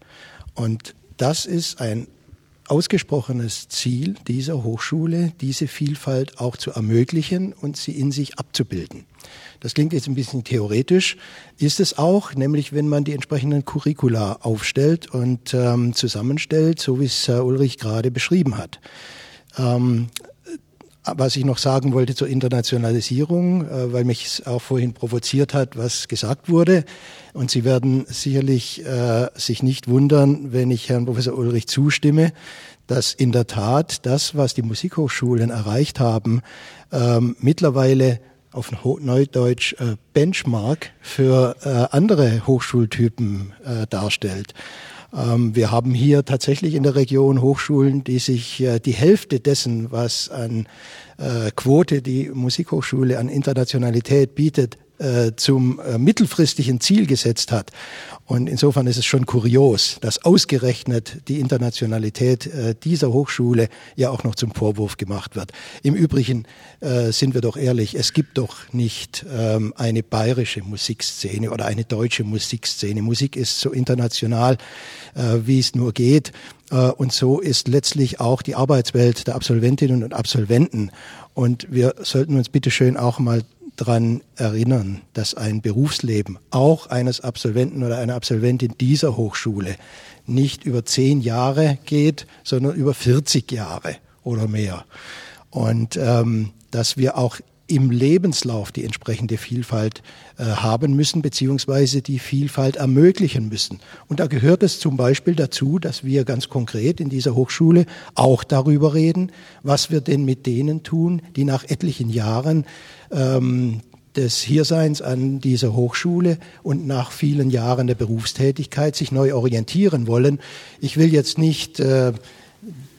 Und das ist ein ausgesprochenes Ziel dieser Hochschule, diese Vielfalt auch zu ermöglichen und sie in sich abzubilden. Das klingt jetzt ein bisschen theoretisch, ist es auch, nämlich wenn man die entsprechenden Curricula aufstellt und ähm, zusammenstellt, so wie es Herr Ulrich gerade beschrieben hat. Ähm, was ich noch sagen wollte zur Internationalisierung, äh, weil mich es auch vorhin provoziert hat, was gesagt wurde. Und Sie werden sicherlich äh, sich nicht wundern, wenn ich Herrn Professor Ulrich zustimme, dass in der Tat das, was die Musikhochschulen erreicht haben, ähm, mittlerweile auf Neudeutsch äh, Benchmark für äh, andere Hochschultypen äh, darstellt. Ähm, wir haben hier tatsächlich in der Region Hochschulen, die sich äh, die Hälfte dessen, was an äh, Quote die Musikhochschule an Internationalität bietet, äh, zum mittelfristigen Ziel gesetzt hat. Und insofern ist es schon kurios, dass ausgerechnet die Internationalität äh, dieser Hochschule ja auch noch zum Vorwurf gemacht wird. Im Übrigen äh, sind wir doch ehrlich, es gibt doch nicht ähm, eine bayerische Musikszene oder eine deutsche Musikszene. Musik ist so international, äh, wie es nur geht. Äh, und so ist letztlich auch die Arbeitswelt der Absolventinnen und Absolventen. Und wir sollten uns bitte schön auch mal dran erinnern, dass ein Berufsleben auch eines Absolventen oder einer Absolventin dieser Hochschule nicht über zehn Jahre geht, sondern über 40 Jahre oder mehr. Und ähm, dass wir auch im Lebenslauf die entsprechende Vielfalt äh, haben müssen, beziehungsweise die Vielfalt ermöglichen müssen. Und da gehört es zum Beispiel dazu, dass wir ganz konkret in dieser Hochschule auch darüber reden, was wir denn mit denen tun, die nach etlichen Jahren ähm, des Hierseins an dieser Hochschule und nach vielen Jahren der Berufstätigkeit sich neu orientieren wollen. Ich will jetzt nicht äh,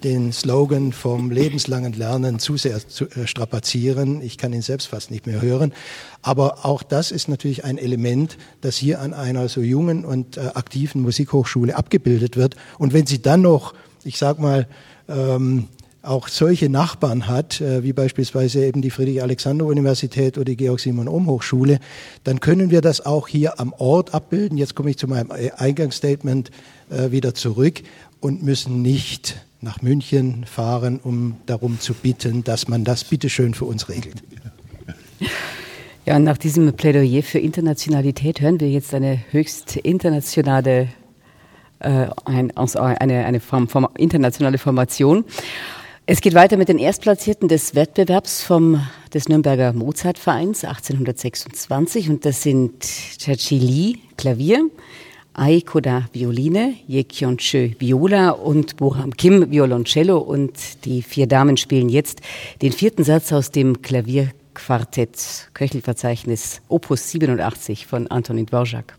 den Slogan vom lebenslangen Lernen zu sehr zu, äh, strapazieren. Ich kann ihn selbst fast nicht mehr hören. Aber auch das ist natürlich ein Element, das hier an einer so jungen und äh, aktiven Musikhochschule abgebildet wird. Und wenn Sie dann noch, ich sag mal, ähm, auch solche Nachbarn hat, äh, wie beispielsweise eben die Friedrich-Alexander-Universität oder die Georg-Simon-Ohm-Hochschule, dann können wir das auch hier am Ort abbilden. Jetzt komme ich zu meinem Eingangsstatement äh, wieder zurück und müssen nicht nach München fahren, um darum zu bitten, dass man das bitteschön für uns regelt. Ja, nach diesem Plädoyer für Internationalität hören wir jetzt eine höchst internationale, äh, ein, eine, eine Form, Form, internationale Formation. Es geht weiter mit den Erstplatzierten des Wettbewerbs vom, des Nürnberger Mozartvereins 1826 und das sind Chachi Li, Klavier, Ai Koda Violine, Ye Kyon Chö Viola und Boham Kim Violoncello und die vier Damen spielen jetzt den vierten Satz aus dem Klavierquartett Köchelverzeichnis Opus 87 von Antonin Dvorak.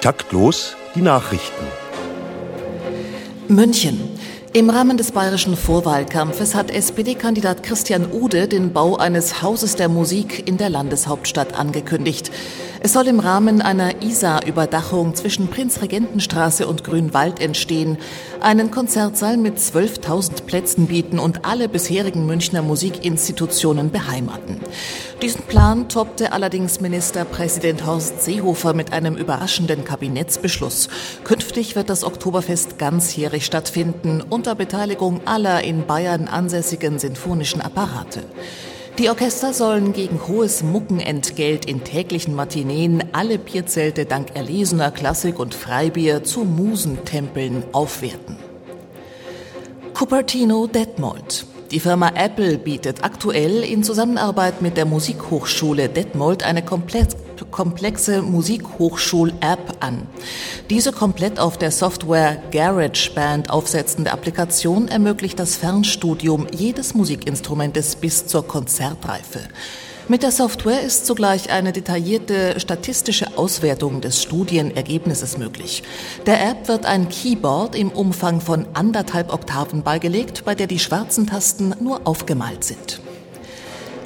Taktlos die Nachrichten. München. Im Rahmen des bayerischen Vorwahlkampfes hat SPD-Kandidat Christian Ude den Bau eines Hauses der Musik in der Landeshauptstadt angekündigt. Es soll im Rahmen einer Isar-Überdachung zwischen Prinzregentenstraße und Grünwald entstehen, einen Konzertsaal mit 12.000 Plätzen bieten und alle bisherigen Münchner Musikinstitutionen beheimaten. Diesen Plan toppte allerdings Ministerpräsident Horst Seehofer mit einem überraschenden Kabinettsbeschluss. Künftig wird das Oktoberfest ganzjährig stattfinden unter Beteiligung aller in Bayern ansässigen sinfonischen Apparate. Die Orchester sollen gegen hohes Muckenentgelt in täglichen Matineen alle Bierzelte dank erlesener Klassik und Freibier zu Musentempeln aufwerten. Cupertino Detmold die Firma Apple bietet aktuell in Zusammenarbeit mit der Musikhochschule Detmold eine komplexe Musikhochschul-App an. Diese komplett auf der Software GarageBand aufsetzende Applikation ermöglicht das Fernstudium jedes Musikinstrumentes bis zur Konzertreife. Mit der Software ist zugleich eine detaillierte statistische Auswertung des Studienergebnisses möglich. Der App wird ein Keyboard im Umfang von anderthalb Oktaven beigelegt, bei der die schwarzen Tasten nur aufgemalt sind.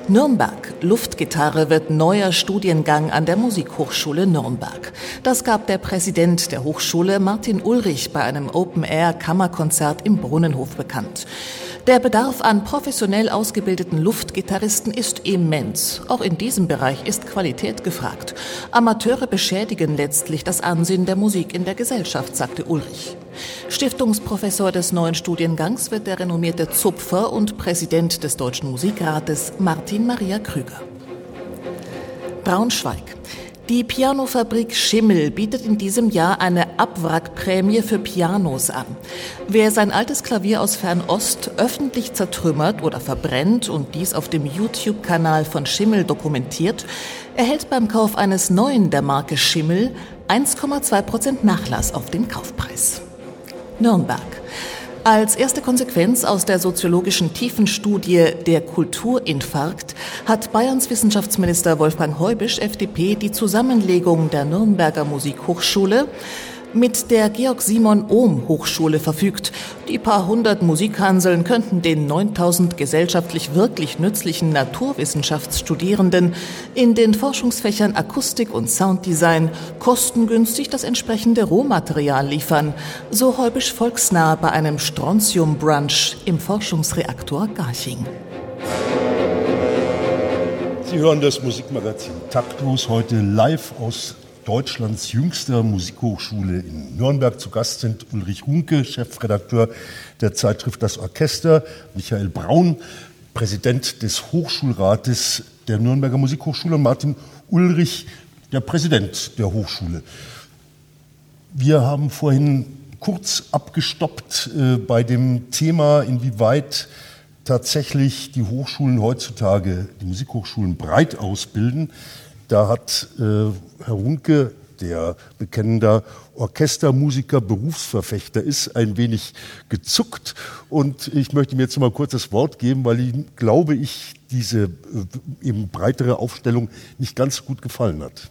Nürnberg. Luftgitarre wird neuer Studiengang an der Musikhochschule Nürnberg. Das gab der Präsident der Hochschule Martin Ulrich bei einem Open-Air-Kammerkonzert im Brunnenhof bekannt. Der Bedarf an professionell ausgebildeten Luftgitarristen ist immens. Auch in diesem Bereich ist Qualität gefragt. Amateure beschädigen letztlich das Ansehen der Musik in der Gesellschaft, sagte Ulrich. Stiftungsprofessor des neuen Studiengangs wird der renommierte Zupfer und Präsident des Deutschen Musikrates Martin Maria Krüger. Braunschweig. Die Pianofabrik Schimmel bietet in diesem Jahr eine Abwrackprämie für Pianos an. Wer sein altes Klavier aus Fernost öffentlich zertrümmert oder verbrennt und dies auf dem YouTube-Kanal von Schimmel dokumentiert, erhält beim Kauf eines neuen der Marke Schimmel 1,2 Prozent Nachlass auf den Kaufpreis. Nürnberg. Als erste Konsequenz aus der soziologischen Tiefenstudie Der Kulturinfarkt hat Bayerns Wissenschaftsminister Wolfgang Heubisch, FDP, die Zusammenlegung der Nürnberger Musikhochschule mit der Georg Simon Ohm Hochschule verfügt. Die paar hundert Musikhanseln könnten den 9000 gesellschaftlich wirklich nützlichen Naturwissenschaftsstudierenden in den Forschungsfächern Akustik und Sounddesign kostengünstig das entsprechende Rohmaterial liefern, so häubisch volksnah bei einem Strontium-Brunch im Forschungsreaktor Garching. Sie hören das Musikmagazin Taktlos heute live aus Deutschlands jüngster Musikhochschule in Nürnberg. Zu Gast sind Ulrich Hunke, Chefredakteur der Zeitschrift Das Orchester, Michael Braun, Präsident des Hochschulrates der Nürnberger Musikhochschule und Martin Ulrich, der Präsident der Hochschule. Wir haben vorhin kurz abgestoppt äh, bei dem Thema, inwieweit tatsächlich die Hochschulen heutzutage, die Musikhochschulen breit ausbilden. Da hat äh, Herr Runke, der bekennender Orchestermusiker, Berufsverfechter ist, ein wenig gezuckt. Und ich möchte mir jetzt mal kurz das Wort geben, weil ihm, glaube ich, diese äh, eben breitere Aufstellung nicht ganz gut gefallen hat.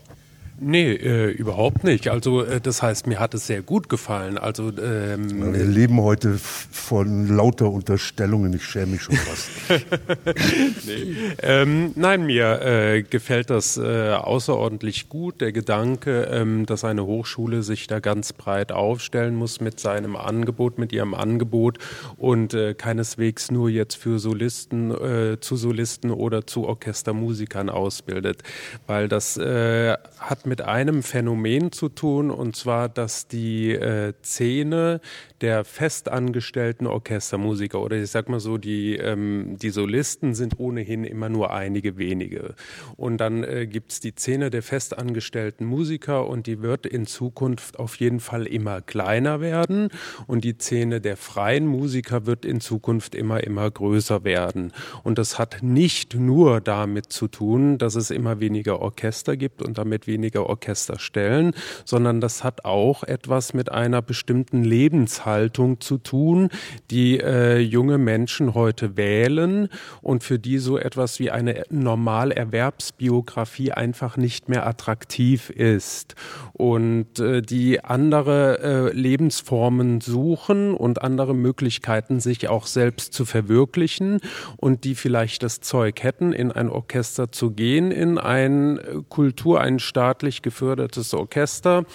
Nee, äh, überhaupt nicht. Also äh, das heißt, mir hat es sehr gut gefallen. Also ähm, Wir leben heute von lauter Unterstellungen. Ich schäme mich schon fast. nee. ähm, nein, mir äh, gefällt das äh, außerordentlich gut. Der Gedanke, ähm, dass eine Hochschule sich da ganz breit aufstellen muss mit seinem Angebot, mit ihrem Angebot und äh, keineswegs nur jetzt für Solisten, äh, zu Solisten oder zu Orchestermusikern ausbildet, weil das äh, mit einem Phänomen zu tun, und zwar, dass die äh, Szene der festangestellten Orchestermusiker oder ich sag mal so, die, ähm, die Solisten sind ohnehin immer nur einige wenige. Und dann äh, gibt es die Szene der festangestellten Musiker und die wird in Zukunft auf jeden Fall immer kleiner werden. Und die Szene der freien Musiker wird in Zukunft immer, immer größer werden. Und das hat nicht nur damit zu tun, dass es immer weniger Orchester gibt und damit weniger fertige Orchester stellen, sondern das hat auch etwas mit einer bestimmten Lebenshaltung zu tun, die äh, junge Menschen heute wählen und für die so etwas wie eine normale Erwerbsbiografie einfach nicht mehr attraktiv ist. Und äh, die andere äh, Lebensformen suchen und andere Möglichkeiten, sich auch selbst zu verwirklichen und die vielleicht das Zeug hätten, in ein Orchester zu gehen, in ein Kultur, ein staatlich gefördertes Orchester,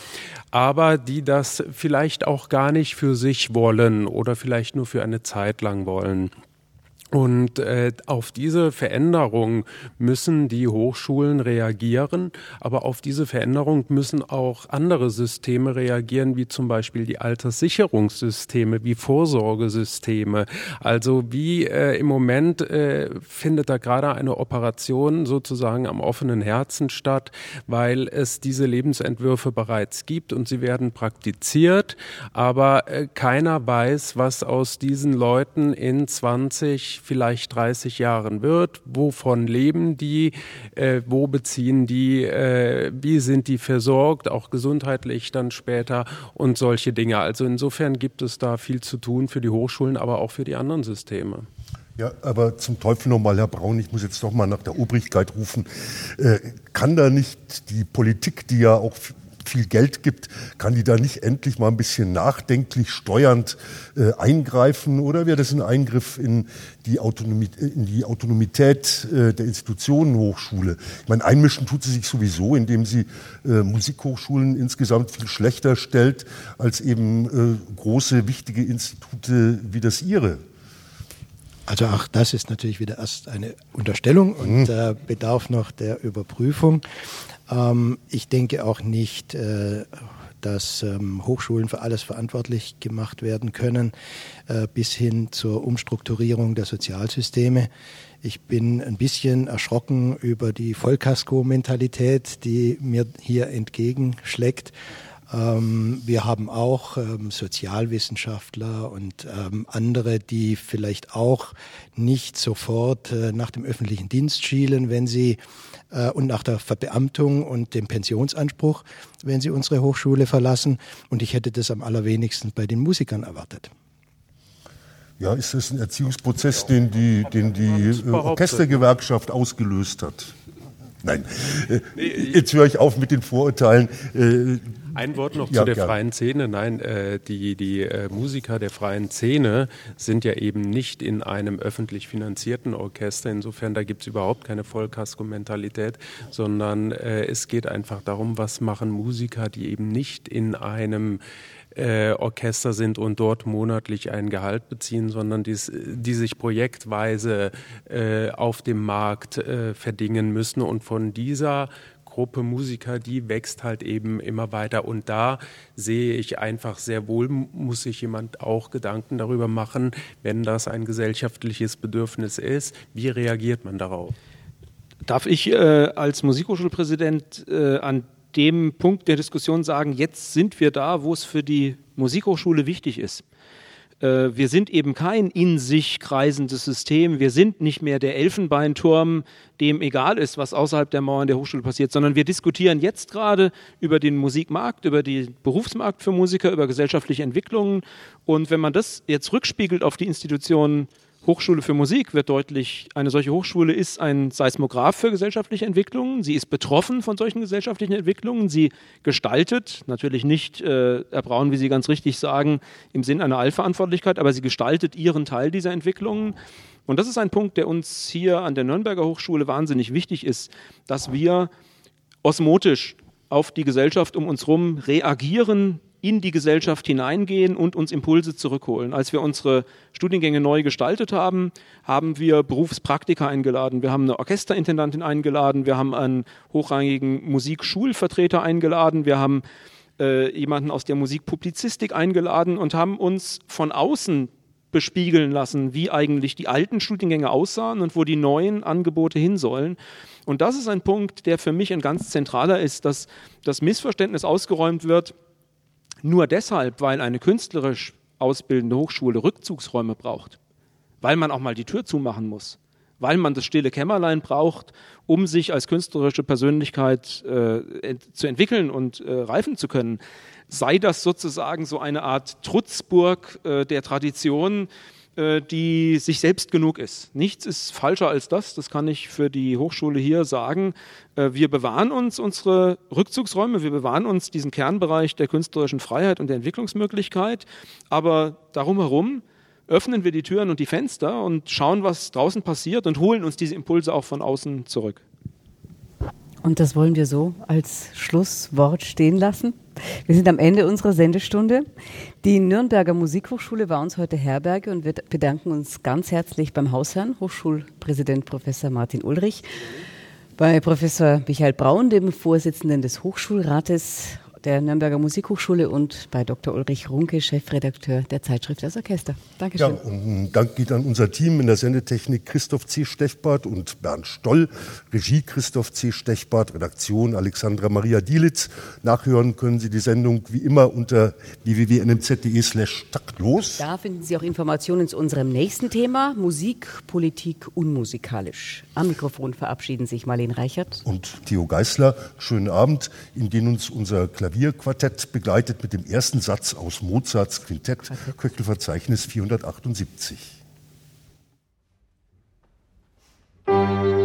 aber die das vielleicht auch gar nicht für sich wollen oder vielleicht nur für eine Zeit lang wollen. Und äh, auf diese Veränderung müssen die Hochschulen reagieren, aber auf diese Veränderung müssen auch andere Systeme reagieren, wie zum Beispiel die Alterssicherungssysteme, wie Vorsorgesysteme. Also wie äh, im Moment äh, findet da gerade eine Operation sozusagen am offenen Herzen statt, weil es diese Lebensentwürfe bereits gibt und sie werden praktiziert, aber äh, keiner weiß, was aus diesen Leuten in 20 vielleicht 30 Jahren wird, wovon leben die, äh, wo beziehen die, äh, wie sind die versorgt, auch gesundheitlich dann später und solche Dinge. Also insofern gibt es da viel zu tun für die Hochschulen, aber auch für die anderen Systeme. Ja, aber zum Teufel nochmal, Herr Braun, ich muss jetzt doch mal nach der Obrigkeit rufen. Äh, kann da nicht die Politik, die ja auch viel Geld gibt, kann die da nicht endlich mal ein bisschen nachdenklich steuernd äh, eingreifen oder wäre das ein Eingriff in die, Autonomie, in die Autonomität äh, der Institutionen Hochschule? Ich meine, einmischen tut sie sich sowieso, indem sie äh, Musikhochschulen insgesamt viel schlechter stellt als eben äh, große, wichtige Institute wie das ihre. Also auch das ist natürlich wieder erst eine Unterstellung und äh, bedarf noch der Überprüfung. Ähm, ich denke auch nicht, äh, dass ähm, Hochschulen für alles verantwortlich gemacht werden können, äh, bis hin zur Umstrukturierung der Sozialsysteme. Ich bin ein bisschen erschrocken über die Vollkasko-Mentalität, die mir hier entgegenschlägt. Ähm, wir haben auch ähm, Sozialwissenschaftler und ähm, andere, die vielleicht auch nicht sofort äh, nach dem öffentlichen Dienst schielen, wenn sie äh, und nach der Verbeamtung und dem Pensionsanspruch, wenn sie unsere Hochschule verlassen. Und ich hätte das am allerwenigsten bei den Musikern erwartet. Ja, ist das ein Erziehungsprozess, den die, den die äh, Orchestergewerkschaft ausgelöst hat? Nein. Äh, jetzt höre ich auf mit den Vorurteilen. Äh, ein Wort noch ja, zu der ja. freien Szene. Nein, äh, die, die äh, Musiker der freien Szene sind ja eben nicht in einem öffentlich finanzierten Orchester. Insofern, da gibt es überhaupt keine Vollkasko-Mentalität, sondern äh, es geht einfach darum, was machen Musiker, die eben nicht in einem äh, Orchester sind und dort monatlich ein Gehalt beziehen, sondern dies, die sich projektweise äh, auf dem Markt äh, verdingen müssen. Und von dieser Gruppe Musiker, die wächst halt eben immer weiter. Und da sehe ich einfach sehr wohl, muss sich jemand auch Gedanken darüber machen, wenn das ein gesellschaftliches Bedürfnis ist, wie reagiert man darauf? Darf ich äh, als Musikhochschulpräsident äh, an dem Punkt der Diskussion sagen, jetzt sind wir da, wo es für die Musikhochschule wichtig ist. Äh, wir sind eben kein in sich kreisendes System. Wir sind nicht mehr der Elfenbeinturm, dem egal ist, was außerhalb der Mauern der Hochschule passiert, sondern wir diskutieren jetzt gerade über den Musikmarkt, über den Berufsmarkt für Musiker, über gesellschaftliche Entwicklungen. Und wenn man das jetzt rückspiegelt auf die Institutionen Hochschule für Musik wird deutlich, eine solche Hochschule ist ein Seismograph für gesellschaftliche Entwicklungen. Sie ist betroffen von solchen gesellschaftlichen Entwicklungen. Sie gestaltet, natürlich nicht, äh, Herr Braun, wie Sie ganz richtig sagen, im Sinn einer Allverantwortlichkeit, aber sie gestaltet ihren Teil dieser Entwicklungen. Und das ist ein Punkt, der uns hier an der Nürnberger Hochschule wahnsinnig wichtig ist, dass wir osmotisch auf die Gesellschaft um uns herum reagieren, in die Gesellschaft hineingehen und uns Impulse zurückholen. Als wir unsere Studiengänge neu gestaltet haben, haben wir Berufspraktiker eingeladen, wir haben eine Orchesterintendantin eingeladen, wir haben einen hochrangigen Musikschulvertreter eingeladen, wir haben äh, jemanden aus der Musikpublizistik eingeladen und haben uns von außen bespiegeln lassen, wie eigentlich die alten Studiengänge aussahen und wo die neuen Angebote hin sollen. Und das ist ein Punkt, der für mich ein ganz zentraler ist, dass das Missverständnis ausgeräumt wird, nur deshalb, weil eine künstlerisch ausbildende Hochschule Rückzugsräume braucht, weil man auch mal die Tür zumachen muss, weil man das stille Kämmerlein braucht, um sich als künstlerische Persönlichkeit äh, ent zu entwickeln und äh, reifen zu können. Sei das sozusagen so eine Art Trutzburg äh, der Tradition, die sich selbst genug ist. Nichts ist falscher als das, das kann ich für die Hochschule hier sagen. Äh, wir bewahren uns unsere Rückzugsräume, wir bewahren uns diesen Kernbereich der künstlerischen Freiheit und der Entwicklungsmöglichkeit, aber darum herum öffnen wir die Türen und die Fenster und schauen, was draußen passiert und holen uns diese Impulse auch von außen zurück. Und das wollen wir so als Schlusswort stehen lassen. Wir sind am Ende unserer Sendestunde. Die Nürnberger Musikhochschule war uns heute Herberge und wir bedanken uns ganz herzlich beim Hausherrn, Hochschulpräsident Professor Martin Ulrich, bei Professor Michael Braun, dem Vorsitzenden des Hochschulrates der Nürnberger Musikhochschule und bei Dr. Ulrich Runke, Chefredakteur der Zeitschrift Das Orchester. Dankeschön. Ja, und ein Dank geht an unser Team in der Sendetechnik Christoph C. Stechbart und Bernd Stoll, Regie Christoph C. Stechbart, Redaktion Alexandra Maria Dielitz. Nachhören können Sie die Sendung wie immer unter www.nmz.de slash taktlos. Da finden Sie auch Informationen zu unserem nächsten Thema, Musik, Politik, unmusikalisch. Am Mikrofon verabschieden sich Marlene Reichert und Theo Geißler. Schönen Abend, in den uns unser Klavier Klavierquartett, begleitet mit dem ersten Satz aus Mozarts Quintett, Köchelverzeichnis 478. Musik